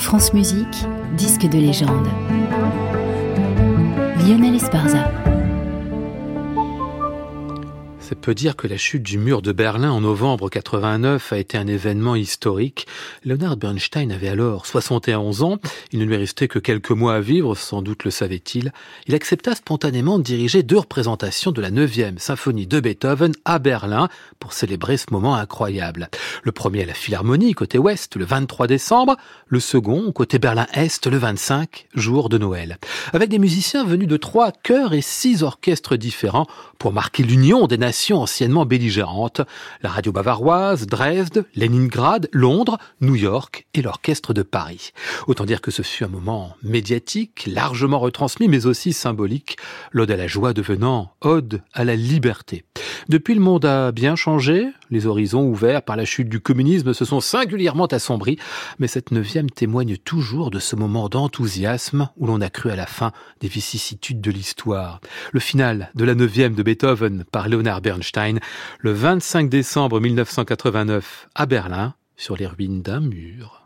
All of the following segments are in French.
France Musique, disque de légende. Lionel Esparza. Ça peut dire que la chute du mur de Berlin en novembre 89 a été un événement historique. Leonard Bernstein avait alors 71 ans. Il ne lui restait que quelques mois à vivre, sans doute le savait-il. Il accepta spontanément de diriger deux représentations de la 9e symphonie de Beethoven à Berlin pour célébrer ce moment incroyable. Le premier à la Philharmonie, côté ouest, le 23 décembre. Le second, côté Berlin-Est, le 25, jour de Noël. Avec des musiciens venus de trois chœurs et six orchestres différents pour marquer l'union des nations anciennement belligérantes, la radio bavaroise, Dresde, Leningrad, Londres, New York et l'orchestre de Paris. Autant dire que ce fut un moment médiatique, largement retransmis, mais aussi symbolique, l'ode à la joie devenant ode à la liberté. Depuis, le monde a bien changé, les horizons ouverts par la chute du communisme se sont singulièrement assombris, mais cette neuvième témoigne toujours de ce moment d'enthousiasme où l'on a cru à la fin des vicissitudes de l'histoire. Le final de la neuvième de Beethoven par Leonard Le 25 décembre 1989 à Berlin, sur les ruines d'un mur.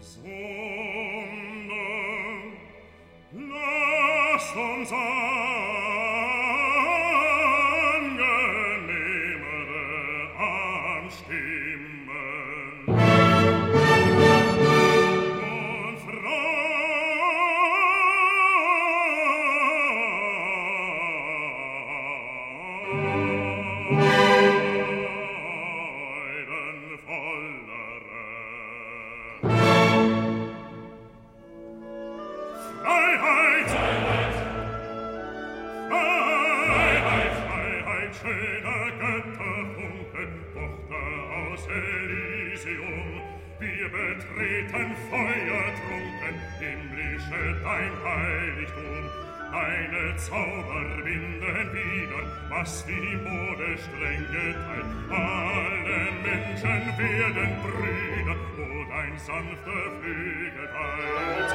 Sonne, lass uns werden brüder und ein sanfter Flügel weit.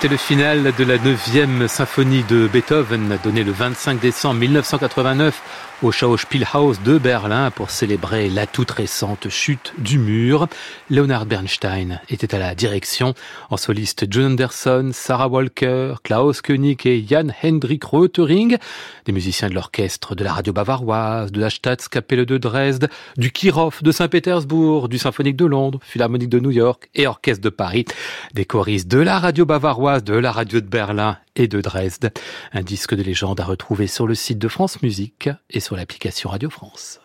C'était le final de la 9e symphonie de Beethoven, donnée le 25 décembre 1989 au Schauspielhaus de Berlin pour célébrer la toute récente chute du mur. Leonard Bernstein était à la direction, en soliste John Anderson, Sarah Walker, Klaus König et Jan Hendrik Rotering, des musiciens de l'orchestre de la radio bavaroise, de la Staatskapelle de Dresde, du Kirov de Saint-Pétersbourg, du Symphonique de Londres, Philharmonique de New York et Orchestre de Paris, des choristes de la radio bavaroise, de la radio de Berlin et de Dresde. Un disque de légende à retrouver sur le site de France Musique et sur l'application Radio France.